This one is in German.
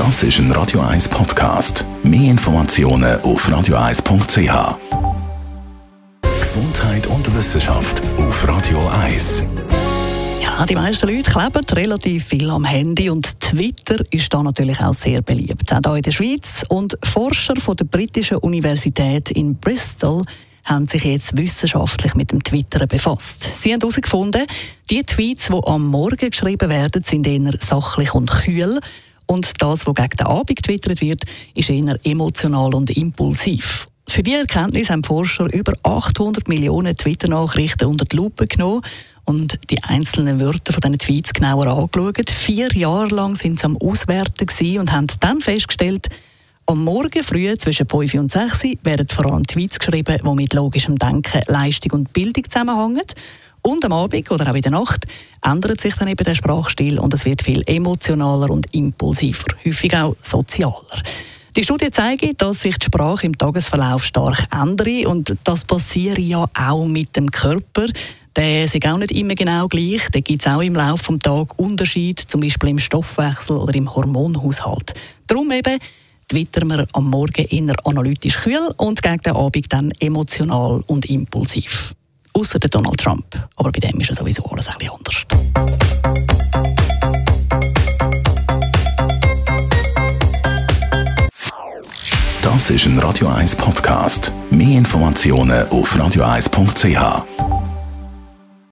Das ist ein Radio 1 Podcast. Mehr Informationen auf radio1.ch. Gesundheit und Wissenschaft auf Radio 1. Ja, die meisten Leute kleben relativ viel am Handy und Twitter ist da natürlich auch sehr beliebt, auch hier in der Schweiz. Und Forscher von der britischen Universität in Bristol haben sich jetzt wissenschaftlich mit dem Twitter befasst. Sie haben herausgefunden, die Tweets, die am Morgen geschrieben werden, sind eher sachlich und kühl. Und das, was gegen den Abend getwittert wird, ist eher emotional und impulsiv. Für die Erkenntnis haben Forscher über 800 Millionen Twitter-Nachrichten unter die Lupe genommen und die einzelnen Wörter von diesen Tweets genauer angeschaut. Vier Jahre lang sind sie am Auswerten und haben dann festgestellt, am Morgen früh zwischen 5 und 6 werden vor allem Tweets geschrieben, die mit logischem Denken, Leistung und Bildung zusammenhängen. Und am Abend oder auch in der Nacht ändert sich dann eben der Sprachstil und es wird viel emotionaler und impulsiver, häufig auch sozialer. Die Studie zeigt, dass sich die Sprache im Tagesverlauf stark ändert und das passiert ja auch mit dem Körper. Der ist auch nicht immer genau gleich. Da gibt es auch im Laufe des Tages Unterschiede, zum Beispiel im Stoffwechsel oder im Hormonhaushalt. Darum eben twittern wir am Morgen eher analytisch kühl und gegen den Abend dann emotional und impulsiv. Außer Donald Trump. Aber bei dem ist ja sowieso alles ein bisschen anders. Das ist ein Radio 1 Podcast. Mehr Informationen auf radio1.ch.